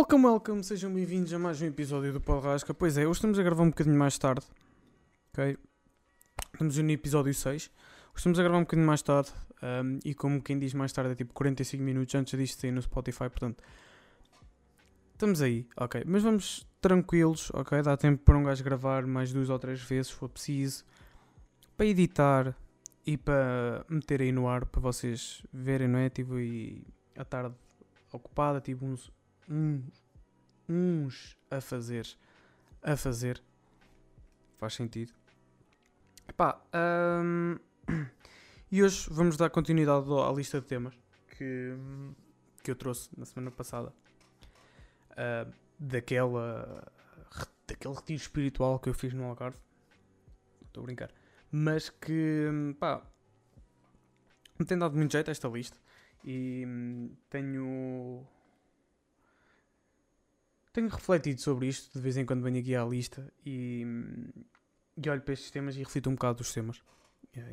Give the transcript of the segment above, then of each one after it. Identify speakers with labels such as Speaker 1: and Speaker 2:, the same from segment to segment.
Speaker 1: Welcome, welcome, sejam bem-vindos a mais um episódio do Rasca. Pois é, hoje estamos a gravar um bocadinho mais tarde, ok? Estamos no episódio 6. Hoje estamos a gravar um bocadinho mais tarde um, e como quem diz mais tarde é tipo 45 minutos antes disto sair no Spotify, portanto... Estamos aí, ok? Mas vamos tranquilos, ok? Dá tempo para um gajo gravar mais duas ou três vezes, se for preciso, para editar e para meter aí no ar, para vocês verem, não é? Tipo, e a tarde ocupada, tipo uns um, uns a fazer. A fazer. Faz sentido. Pá, um, e hoje vamos dar continuidade à lista de temas que, que eu trouxe na semana passada. Uh, daquela. daquele retiro espiritual que eu fiz no Algarve. Estou a brincar. Mas que, pá, me tem dado muito jeito esta lista. E hum, tenho tenho refletido sobre isto, de vez em quando venho aqui à lista e, e olho para estes temas e reflito um bocado dos temas.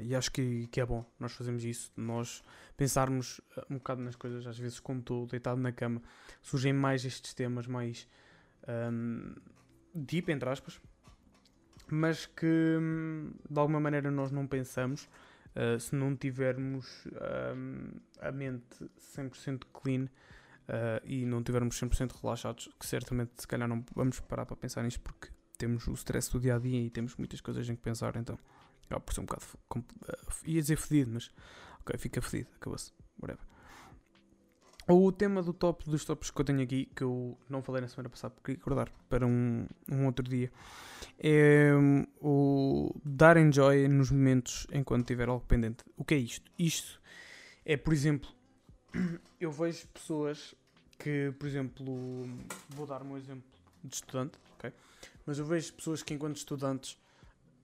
Speaker 1: E acho que, que é bom nós fazermos isso, nós pensarmos eh, um bocado nas coisas, às vezes quando estou deitado na cama, surgem mais estes temas mais um, deep, entre aspas, mas que de alguma maneira nós não pensamos uh, se não tivermos um, a mente 100% clean uh, e não tivermos 100% relaxados, que certamente se calhar não vamos parar para pensar nisto porque temos o stress do dia a dia e temos muitas coisas em que pensar, então acaba por ser um bocado. Uh, ia dizer fedido, mas ok, fica fedido, acabou-se. O tema do top dos tops que eu tenho aqui, que eu não falei na semana passada porque queria acordar para um, um outro dia, é um, o dar enjoy nos momentos enquanto tiver algo pendente. O que é isto? Isto é, por exemplo, eu vejo pessoas que, por exemplo, vou dar um exemplo de estudante, ok? Mas eu vejo pessoas que, enquanto estudantes,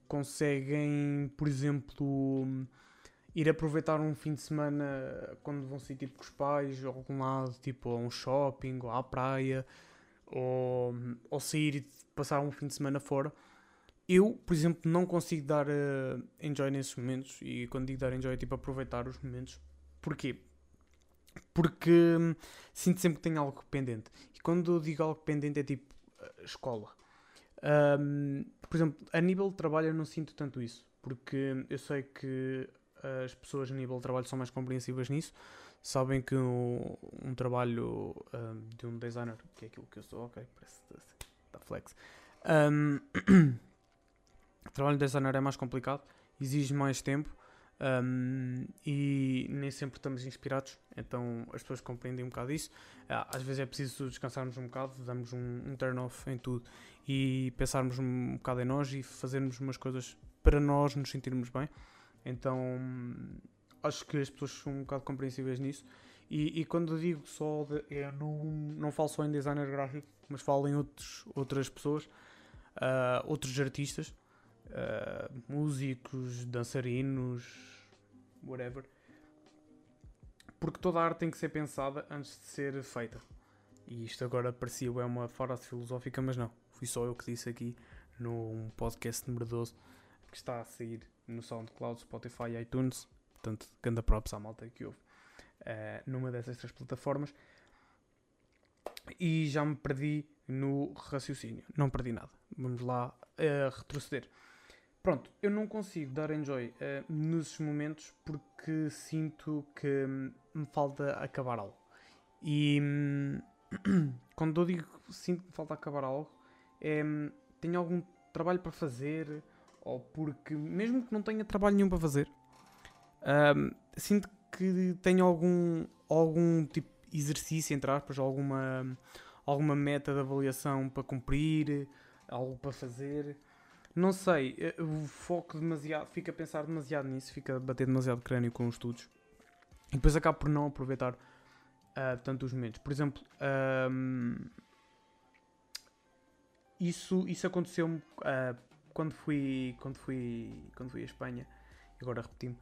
Speaker 1: conseguem, por exemplo, ir aproveitar um fim de semana quando vão sair tipo com os pais, ou algum lado, tipo a um shopping, ou à praia, ou, ou sair e passar um fim de semana fora. Eu, por exemplo, não consigo dar uh, enjoy nesses momentos, e quando digo dar enjoy é tipo aproveitar os momentos. Porquê? Porque hum, sinto sempre que tenho algo pendente. E quando digo algo pendente é tipo uh, escola. Um, por exemplo, a nível de trabalho eu não sinto tanto isso, porque eu sei que as pessoas a nível de trabalho são mais compreensivas nisso. Sabem que um, um trabalho um, de um designer, que é aquilo que eu sou, ok, parece está flex. Um, o trabalho de designer é mais complicado, exige mais tempo um, e nem sempre estamos inspirados, então as pessoas compreendem um bocado isso. Ah, às vezes é preciso descansarmos um bocado, darmos um, um turn off em tudo e pensarmos um bocado em nós e fazermos umas coisas para nós nos sentirmos bem. Então acho que as pessoas são um bocado compreensíveis nisso. E, e quando digo só, de, eu não, não falo só em designer gráfico, mas falo em outros, outras pessoas, uh, outros artistas uh, músicos, dançarinos, whatever. Porque toda a arte tem que ser pensada antes de ser feita. E isto agora parecia é uma frase filosófica, mas não. Fui só eu que disse aqui no podcast número 12 que está a sair no SoundCloud, Spotify e iTunes. Portanto, ganda props à malta que houve uh, numa dessas três plataformas. E já me perdi no raciocínio. Não perdi nada. Vamos lá uh, retroceder. Pronto, eu não consigo dar enjoy uh, nesses momentos porque sinto que hum, me falta acabar algo. E hum, quando eu digo sinto que me falta acabar algo, é hum, tenho algum trabalho para fazer, ou porque, mesmo que não tenha trabalho nenhum para fazer, sinto que tenho algum, algum tipo de exercício, entre aspas, alguma, alguma meta de avaliação para cumprir, algo para fazer não sei, eh, o foco demasiado, fica a pensar demasiado nisso, fica a bater demasiado crânio com os estudos e depois acabo por não aproveitar uh, tanto os momentos. Por exemplo, um, isso, isso aconteceu-me uh, quando fui quando fui quando fui à Espanha, agora repeti-me,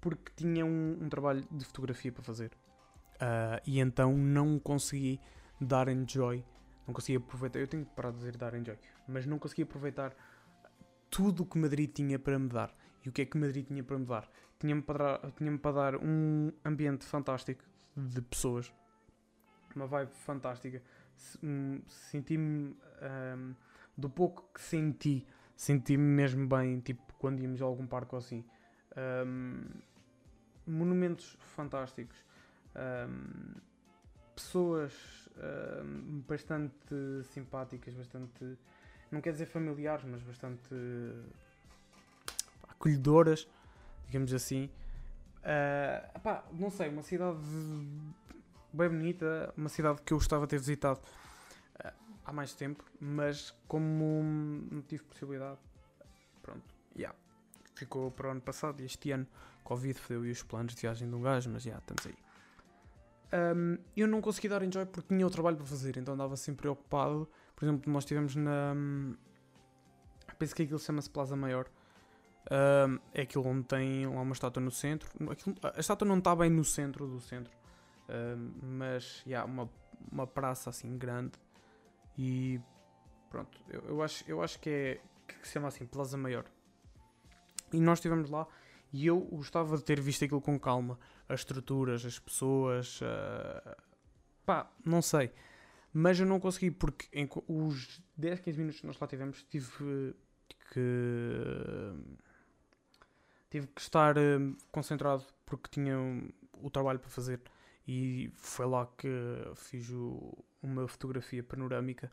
Speaker 1: porque tinha um, um, trabalho de fotografia para fazer uh, e então não consegui dar enjoy, não consegui aproveitar. Eu tenho que parar de dizer dar enjoy, mas não consegui aproveitar tudo o que Madrid tinha para me dar. E o que é que Madrid tinha para me dar? Tinha-me para, tinha para dar um ambiente fantástico de pessoas, uma vibe fantástica, se- senti-me hum, do pouco que senti, senti-me mesmo bem, tipo quando íamos a algum parque ou assim. Hum, monumentos fantásticos, hum, pessoas hum, bastante simpáticas, bastante, não quer dizer familiares, mas bastante acolhedoras, digamos assim. Ah, epá, não sei, uma cidade bem bonita, uma cidade que eu gostava de ter visitado ah, há mais tempo, mas como não tive possibilidade, pronto, yeah, ficou para o ano passado e este ano Covid fodeu e os planos de viagem de um gajo, mas já, estamos aí. Um, eu não consegui dar enjoy porque tinha o trabalho para fazer, então andava sempre preocupado. Por exemplo, nós estivemos na. Penso que aquilo chama-se Plaza Maior. Um, é aquilo onde tem lá uma estátua no centro. Aquilo- a estátua não está bem no centro do centro, um, mas há uma, uma praça assim grande. E pronto, eu, eu acho, eu acho que é que se chama assim Plaza Maior. E nós estivemos lá e eu gostava de ter visto aquilo com calma. As estruturas, as pessoas. ah, pá, não sei. Mas eu não consegui porque em os 10, 15 minutos que nós lá tivemos tive que. Tive que estar eh, concentrado porque tinha o trabalho para fazer. E foi lá que fiz o- uma fotografia panorâmica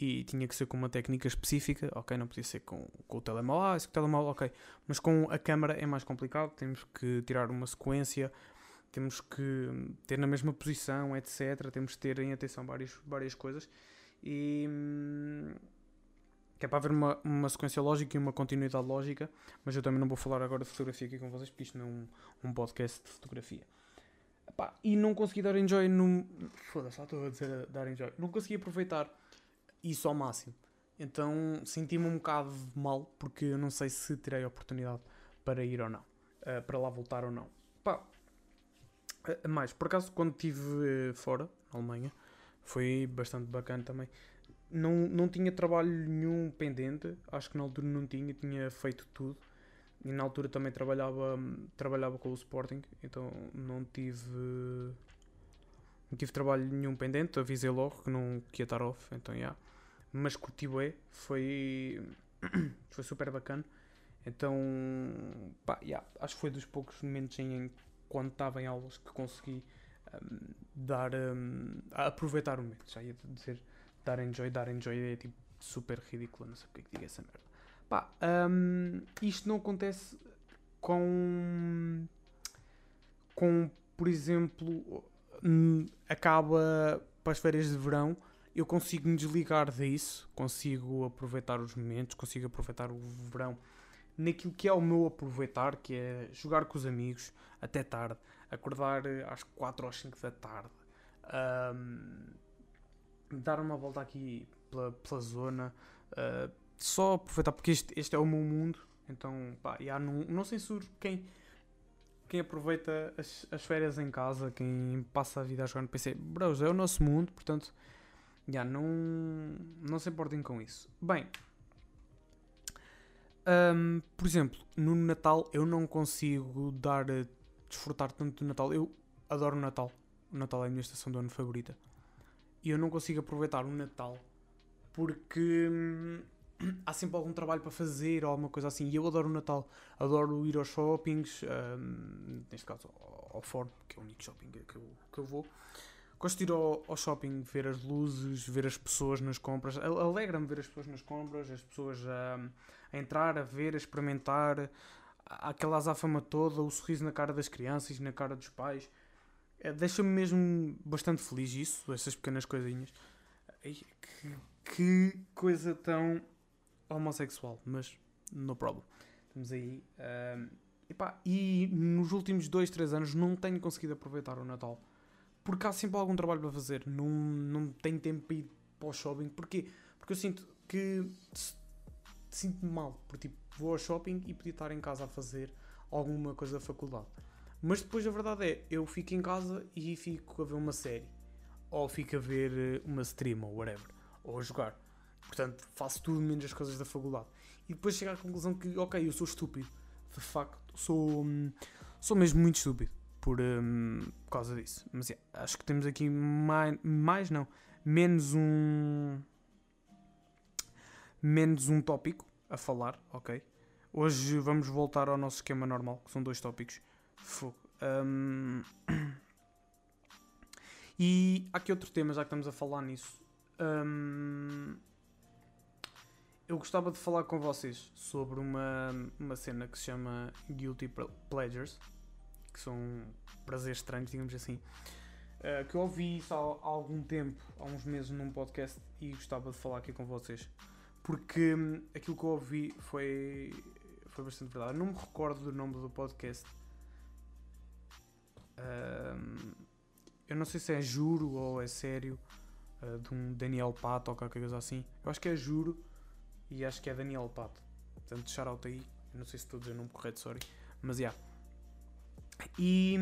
Speaker 1: e tinha que ser com uma técnica específica, ok, não podia ser com, com o telemóvel, ah, esse com o telemóvel, ok, mas com a câmera é mais complicado, temos que tirar uma sequência, temos que ter na mesma posição, etc, temos que ter em atenção várias, várias coisas e hum, que é para haver uma, uma sequência lógica e uma continuidade lógica, mas eu também não vou falar agora de fotografia aqui com vocês, porque isto não é um, um podcast de fotografia. Epá, e não consegui dar enjoy no. Foda-se, só estou a dizer dar enjoy. Não consegui aproveitar isso ao máximo. Então senti-me um bocado mal porque eu não sei se terei oportunidade para ir ou não, eh, para lá voltar ou não. Pá, eh, mais, por acaso quando estive eh, fora, na Alemanha, foi bastante bacana também. Não, não tinha trabalho nenhum pendente, acho que na altura não tinha, tinha feito tudo. E na altura também trabalhava, trabalhava com o Sporting, então não tive não tive trabalho nenhum pendente, avisei logo que não que ia estar off, então já. Mas curti bué, foi, foi super bacana. Então, pá, já, acho que foi dos poucos momentos em quando estava em aulas que consegui hum, dar, a aproveitar o momento. Já ia dizer dar enjoy, dar enjoy é tipo super ridículo, não sei porque é que digo essa merda. Pá, hum, isto não acontece com, com por exemplo, hum, acaba para as férias de verão, eu consigo me desligar disso, consigo aproveitar os momentos, consigo aproveitar o verão naquilo que é o meu aproveitar, que é jogar com os amigos até tarde, acordar eh, às 4 ou 5 da tarde, hum, dar uma volta aqui pela, pela zona, uh, só aproveitar, porque este, este é o meu mundo, então pá, já não, não censuro quem, quem aproveita as, as férias em casa, quem passa a vida a jogar no PC, bros, é o nosso mundo, portanto, já não, não se importem com isso. Bem, hum, por exemplo, no Natal eu não consigo dar a desfrutar tanto do Natal. Eu adoro o Natal. O Natal é a minha estação do ano favorita. E eu não consigo aproveitar o Natal porque hum, há sempre algum trabalho para fazer ou alguma coisa assim. E eu adoro o Natal. Adoro ir aos shoppings, hum, neste caso ao Ford, que é o único shopping que eu, que eu vou. Gosto de ir ao, ao shopping, ver as luzes, ver as pessoas nas compras. Alegra-me ver as pessoas nas compras, as pessoas a, a entrar, a ver, a experimentar. Aquela azáfama toda, o sorriso na cara das crianças, na cara dos pais. É, Deixa-me mesmo bastante feliz isso, essas pequenas coisinhas. Que, que coisa tão homossexual, mas no problem. Estamos aí. ahm, epá, e nos últimos 2, 3 anos não tenho conseguido aproveitar o Natal. Porque há sempre algum trabalho para fazer. Não, não tenho tempo para ir para o shopping. Porquê? Porque eu sinto que sinto-me mal. Porque tipo, vou ao shopping e podia estar em casa a fazer alguma coisa da faculdade. Mas depois a verdade é, eu fico em casa e fico a ver uma série. Ou fico a ver eh, uma stream ou whatever. Ou a jogar. Portanto, faço tudo menos as coisas da faculdade. E depois chego à conclusão que, ok, eu sou estúpido. De facto, sou, hum, sou mesmo muito estúpido por, hum, por causa disso. Mas yeah, acho que temos aqui mais, mais não, menos um. menos um tópico a falar, ok? Hoje vamos voltar ao nosso esquema normal, que são dois tópicos. Fogo. Um, e há aqui outro tema, já que estamos a falar nisso. Um, eu gostava de falar com vocês sobre uma, uma cena que se chama Guilty Pleasures, que são prazeres estranhos, digamos assim. Uh, que eu ouvi isso há, há, algum tempo, há uns meses, num podcast e gostava de falar aqui com vocês. Porque hum, aquilo que eu ouvi foi, foi bastante verdade. Eu não me recordo do nome do podcast. Uh, eu não sei se é juro ou é sério. Uh, de um Daniel Pato ou qualquer coisa assim. Eu acho que é juro e acho que é Daniel Pato. Portanto, shout aí. Eu não sei se estou a dizer o nome correto, sorry. Mas. Yeah. E,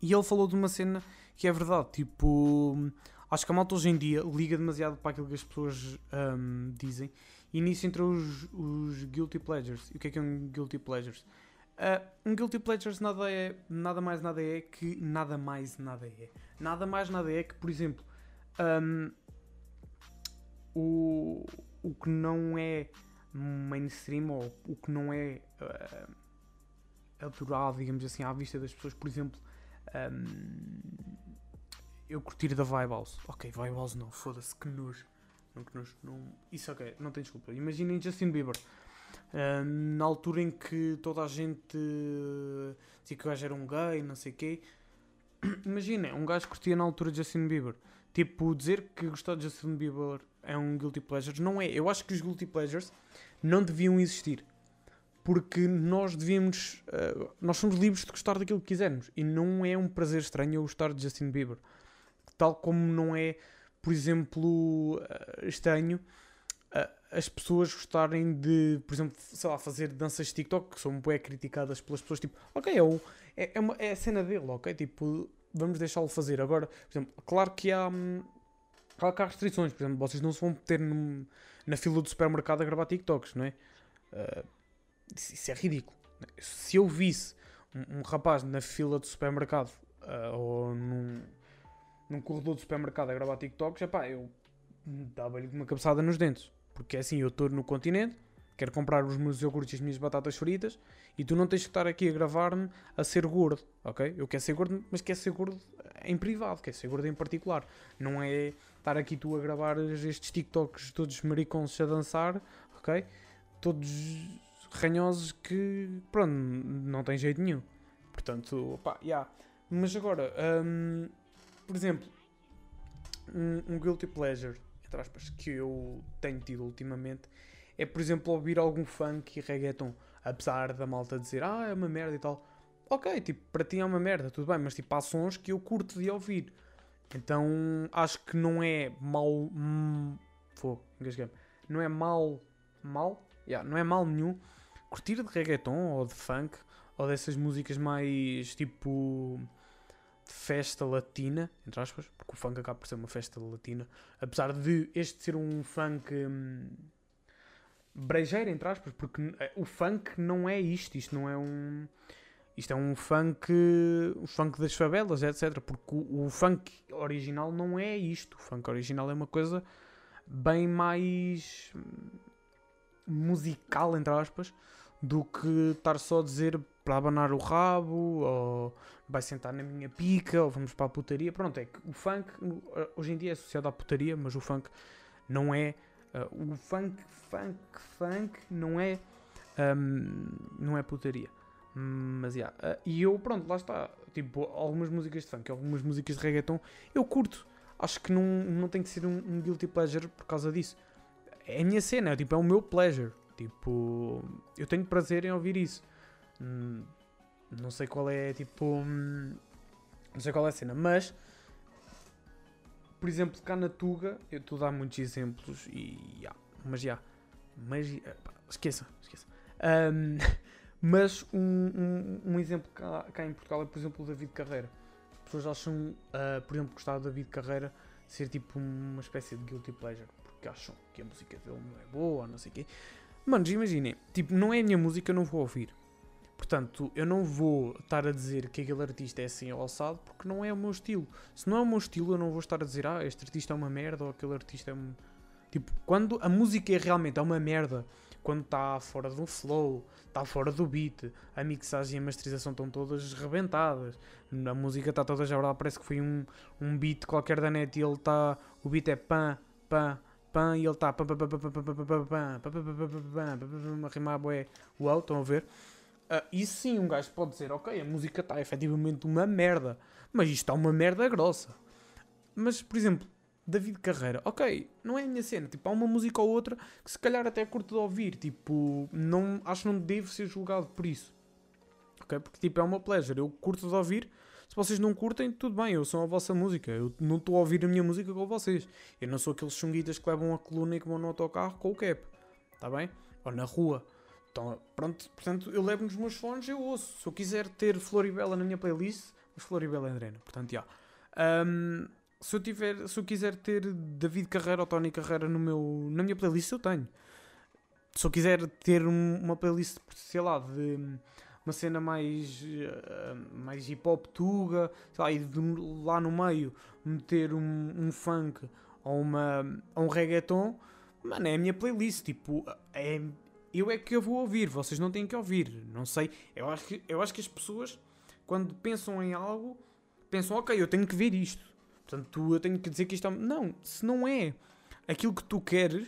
Speaker 1: e ele falou de uma cena que é verdade. Tipo, acho que a malta hoje em dia liga demasiado para aquilo que as pessoas um, dizem. E nisso entram os, os Guilty Pleasures. E o que é que é um Guilty Pleasures? Uh, um Guilty Pleasures nada, é, nada mais nada é que nada mais nada é. Nada mais nada é que, por exemplo, um, o, o que não é mainstream ou o que não é uh, adorado, digamos assim, à vista das pessoas, por exemplo, um, eu curtir da Vibe. Ok, Vibe não, foda-se, que nojo. Não, que nojo, não, isso ok, não tem desculpa. Imaginem Justin Bieber. Uh, na altura em que toda a gente dizia que o gajo era um gay, não sei o quê. Imaginem, um gajo curtia na altura de Justin Bieber. Tipo, dizer que gostar de Justin Bieber é um guilty pleasure, não é. Eu acho que os guilty pleasures não deviam existir. Porque nós devíamos. Uh, nós somos livres de gostar daquilo que quisermos. E não é um prazer estranho eu gostar de Justin Bieber. Tal como não é, por exemplo, uh, estranho uh, as pessoas gostarem de, por exemplo, sei lá, fazer danças TikTok que são bem criticadas pelas pessoas. Tipo, ok, é, é, é, uma, é a cena dele, ok? Tipo, vamos deixá-lo fazer. Agora, por exemplo, claro que há, hum, claro que há restrições. Por exemplo, vocês não se vão meter na fila do supermercado a gravar TikToks, não é? Uh, isso é ridículo. Se eu visse um, um rapaz na fila do supermercado uh, ou num, num corredor do supermercado a gravar TikToks, epá, eu dava-lhe uma cabeçada nos dentes. Porque assim, eu estou no continente, quero comprar os meus iogurtes e as minhas batatas fritas e tu não tens que estar aqui a gravar-me a ser gordo, ok? Eu quero ser gordo, mas quero ser gordo em privado, quero ser gordo em particular. Não é estar aqui tu a gravar estes TikToks todos maricons a dançar, ok? Todos ranhosos que, pronto, não tem jeito nenhum. Portanto, pá, yeah. Mas agora, um, por exemplo, um, um guilty pleasure, entre aspas, que eu tenho tido ultimamente é, por exemplo, ouvir algum funk e reggaeton. Apesar da malta dizer, ah, é uma merda e tal. Ok, tipo, para ti é uma merda, tudo bem, mas tipo, há sons que eu curto de ouvir. Então, acho que não é mal... Hum, engasguei Não é mal... Mal? Yeah, não é mal nenhum curtir de reggaeton ou de funk ou dessas músicas mais tipo de festa latina, entre aspas, porque o funk acaba por ser uma festa latina, apesar de este ser um funk hum, brejeiro, entre aspas, porque eh, o funk não é isto, isto não é um. Isto é um funk, o funk das favelas, etc. Porque o, o, funk original não é isto. O funk original é uma coisa bem mais hum, musical, entre aspas, do que estar só a dizer para abanar o rabo, ou vai sentar na minha pica, ou vamos para a putaria. Pronto, é que o funk hoje em dia é associado à putaria, mas o funk não é. Uh, o funk, funk, funk não é. Um, não é putaria. Mas, yeah. Uh, e eu, pronto, lá está. Tipo, algumas músicas de funk, algumas músicas de reggaeton, eu curto. Acho que não, não tem que ser um, um guilty pleasure por causa disso. É a minha cena, é, tipo, é o meu pleasure. Tipo, eu tenho prazer em ouvir isso. Hum, não sei qual é, tipo. Hum, não sei qual é a cena, mas. Por exemplo, cá na Tuga, eu estou a dar muitos exemplos e. Yeah, mas já. Yeah, mas. Esqueça, esqueça. Um, mas um, um, um, exemplo cá, cá, em Portugal é, por exemplo, o David Carreira. As pessoas acham, uh, por exemplo, gostar do David Carreira ser tipo uma espécie de guilty pleasure, porque acham que a música dele não é boa, não sei o quê. Manos, imaginem, tipo, não é a minha música, eu não vou ouvir. Portanto, eu não vou estar a dizer que aquele artista é assim alçado porque não é o meu estilo. Se não é o meu estilo, eu não vou estar a dizer, ah, este artista é uma merda ou aquele artista é um. Tipo, quando a música é realmente é uma merda, quando está fora do flow, está fora do beat, a mixagem e a masterização estão todas rebentadas, a música está toda já parece que foi um, um beat qualquer da net e ele está. O beat é pam, pam, e ele está pam, a rimar uau, estão a ver? Uh, e sim, um gajo pode dizer, ok, a música está efetivamente uma merda, mas isto está uma merda grossa. Mas, por exemplo, David Carreira, ok, não é a minha cena, tipo, há uma música ou outra que se calhar até curto de ouvir, tipo, não, acho que não devo ser julgado por isso. Ok? Porque, tipo, é uma pleasure, eu curto de ouvir, se vocês não curtem, tudo bem, eu sou a vossa música, eu não estou a ouvir a minha música com vocês. Eu não sou aqueles chunguitas que levam a coluna e que vão no autocarro com o cap, está bem? Ou na rua. Então, pronto, portanto, eu levo nos meus fones, eu ouço. Se eu quiser ter Floribela na minha playlist, mas Floribela é Andrena, portanto, já. Um, se eu tiver, se eu quiser ter David Carreira ou Tony Carreira no meu, na minha playlist, eu tenho. Se eu quiser ter um, uma playlist, sei lá, de uma cena mais, uh, mais hip hop tuga, sei lá, e de, lá no meio meter um, um funk ou, uma, ou um reggaeton, mano, é a minha playlist. Tipo, é, eu é que eu vou ouvir, vocês não têm que ouvir. Não sei. Eu acho que, eu acho que as pessoas, quando pensam em algo, pensam, ok, eu tenho que ver isto. Portanto, eu tenho que dizer que isto é. Não, se não é aquilo que tu queres,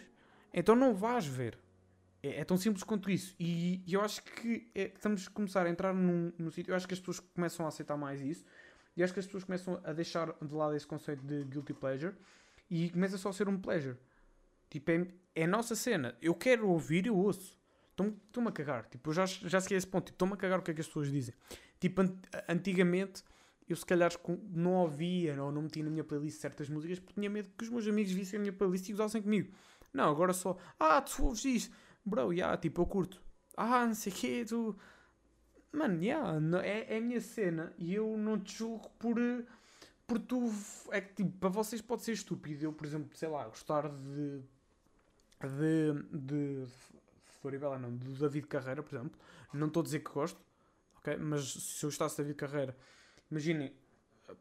Speaker 1: então não vais ver. É, é tão simples quanto isso. E, e eu acho que é, estamos a começar a entrar num, num sítio. Eu acho que as pessoas começam a aceitar mais isso. E acho que as pessoas começam a deixar de lado esse conceito de guilty pleasure. E começa só a ser um pleasure. Tipo, é, é a nossa cena. Eu quero ouvir, eu ouço. Estou-me a cagar. Tipo, eu já, já cheguei a esse ponto. Estou-me tipo, a cagar o que é que as pessoas dizem. Tipo, antigamente eu se calhar não ouvia ou não metia na minha playlist certas músicas porque tinha medo que os meus amigos vissem a minha playlist e usassem comigo. Não, agora só, ah, tu ouves isto. Bro, yeah, tipo, eu curto. Ah, não sei o quê, tu... Mano, yeah, é, é a minha cena e eu não te julgo por... Por tu... É que, tipo, para vocês pode ser estúpido. Eu, por exemplo, sei lá, gostar de... De... De... Floribela, não. Do David Carreira, por exemplo. Não estou a dizer que gosto. Ok? Mas se eu gostasse de David Carreira Imaginem,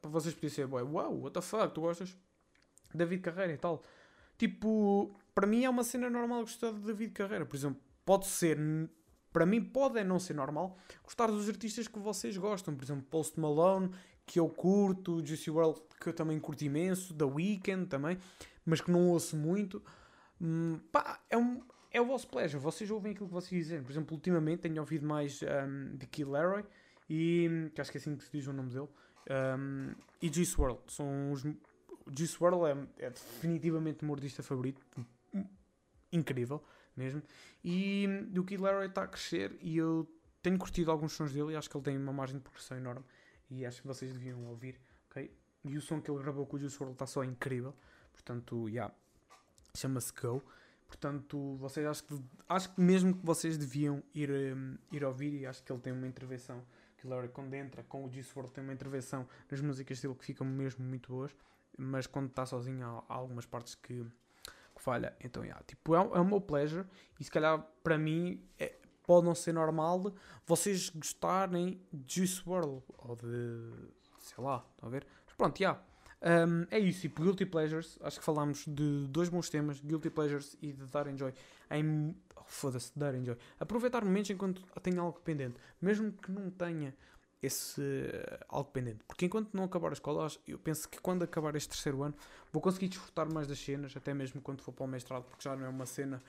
Speaker 1: para vocês podia ser, uau, wow, what the fuck, tu gostas? David Carreira e tal. Tipo, para mim é uma cena normal gostar de David Carreira. Por exemplo, pode ser, para mim pode é não ser normal gostar dos artistas que vocês gostam. Por exemplo, Post Malone, que eu curto, Juicy World, que eu também curto imenso, The Weeknd também, mas que não ouço muito. Hum, pá, é, um, é o vosso pleasure. Vocês ouvem aquilo que vocês dizem. Por exemplo, ultimamente tenho ouvido mais um, de Kid e que acho que é assim que se diz o nome dele. Um, e Juice WRLD são os. Juice WRLD é, é definitivamente o meu artista favorito, incrível mesmo. E o Kid Laroi está a crescer e eu tenho curtido alguns sons dele e acho que ele tem uma margem de progressão enorme e acho que vocês deviam ouvir, ok? E o som que ele gravou com o Juice WRLD está só incrível, portanto, já, yeah, chama-se Go. Portanto, vocês acho que, acho que mesmo que vocês deviam ir, um, ir ouvir e acho que ele tem uma intervenção que Larry quando entra com o Juice WRLD tem uma intervenção nas músicas dele que ficam mesmo muito boas, mas quando está sozinho há, há, algumas partes que, que falha. Então, yeah, tipo, é, é o meu pleasure e se calhar para mim é, pode não ser normal vocês gostarem de Juice WRLD ou de sei lá, estão a ver? Mas pronto. Yeah. Um, é isso, tipo, Guilty Pleasures, acho que falámos de dois bons temas, Guilty Pleasures e de Dar Enjoy, em foda-se, dar enjoy. Aproveitar momentos enquanto tenho algo pendente, mesmo que não tenha esse algo pendente. Porque enquanto não acabar a escola, eu penso que quando acabar este terceiro ano, vou conseguir desfrutar mais das cenas, até mesmo quando for para o mestrado, porque já não é uma cena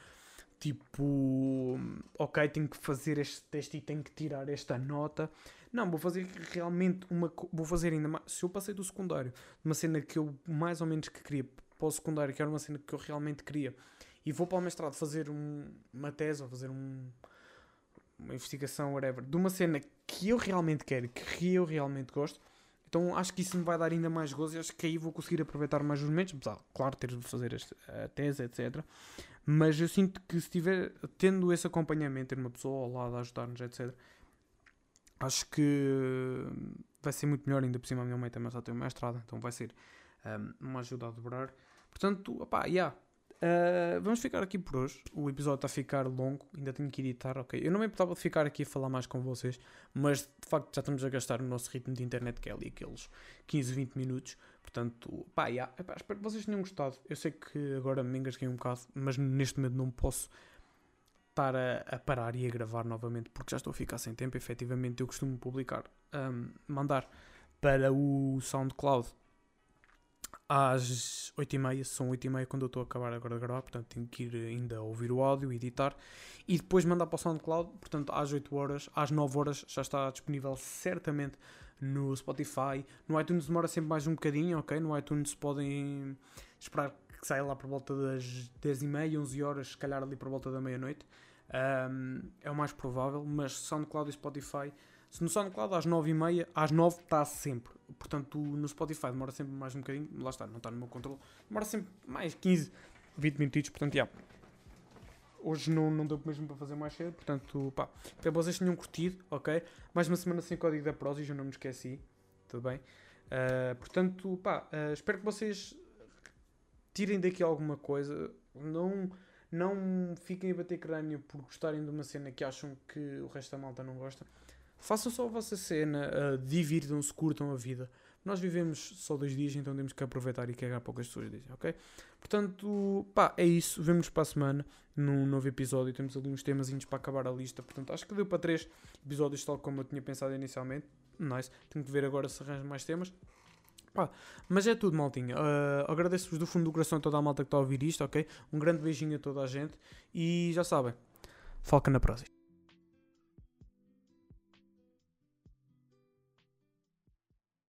Speaker 1: tipo, ok, tenho que fazer este teste e tenho que tirar esta nota. Não, vou fazer realmente uma. Vou fazer ainda mais. Se eu passei do secundário, uma cena que eu mais ou menos que queria para o secundário, que era uma cena que eu realmente queria, e vou para o mestrado fazer um, uma tese ou fazer um, uma investigação, whatever, de uma cena que eu realmente quero, que eu realmente gosto, então acho que isso me vai dar ainda mais gozo e acho que aí vou conseguir aproveitar mais os momentos, apesar, claro, ter de fazer a tese, etc. Mas eu sinto que se tiver, tendo esse acompanhamento, ter uma pessoa ao lado a ajudar-nos, etc., acho que vai ser muito melhor, ainda por cima a minha mãe também já tem uma mestrado, então vai ser um, uma ajuda a dobrar. Portanto, opá, yeah, Uh, vamos ficar aqui por hoje. O episódio está a ficar longo, ainda tenho que editar, ok? Eu não me importava de ficar aqui a falar mais com vocês, mas de facto já estamos a gastar o nosso ritmo de internet, que é ali aqueles 15, 20 minutos. Portanto, pá, yeah, epá, espero que vocês tenham gostado. Eu sei que agora me engasguei um bocado, mas neste momento não posso estar a, a, parar e a gravar novamente porque já estou a ficar sem tempo. Efetivamente, eu costumo publicar, um, mandar para o SoundCloud às 8h30, são 8h30 quando eu estou a acabar agora de gravar, portanto tenho que ir ainda ouvir o áudio, editar e depois mandar para o SoundCloud, portanto às 8 horas, às 9 horas já está disponível certamente no Spotify, no iTunes demora sempre mais um bocadinho, ok? No iTunes podem esperar que saia lá por volta das 10h30, 11 horas, se calhar ali por volta da meia-noite, um, é o mais provável, mas SoundCloud e Spotify se no SoundCloud às 9h30, às 9 está sempre. Portanto, no Spotify demora sempre mais um bocadinho. Lá está, não está no meu controle. Demora sempre mais 15, 20 minutos. Portanto, já. Hoje não, não deu mesmo para fazer mais cedo. Portanto, pá. Espero que vocês tenham curtido, ok? Mais uma semana sem código da Prozis, eu não me esqueci. Tudo bem? Uh, portanto, pá. Uh, espero que vocês tirem daqui alguma coisa. Não não fiquem a bater crânio por gostarem de uma cena que acham que o resto da malta não gosta. Façam só a vossa cena, uh, divirtam-se, curtam a vida. Nós vivemos só dois dias, então temos que aproveitar e cagar poucas pessoas dizem, ok? Portanto, pá, é isso. Vemos para a semana num novo episódio. Temos ali uns temazinhos para acabar a lista. Portanto, acho que deu para três episódios, tal como eu tinha pensado inicialmente. Nice. Tenho que ver agora se arranjo mais temas. Pá, mas é tudo, maltinha. Uh, Agradeço-vos do fundo do coração a toda a malta que está a ouvir isto, ok? Um grande beijinho a toda a gente. E já sabem, foca na próxima.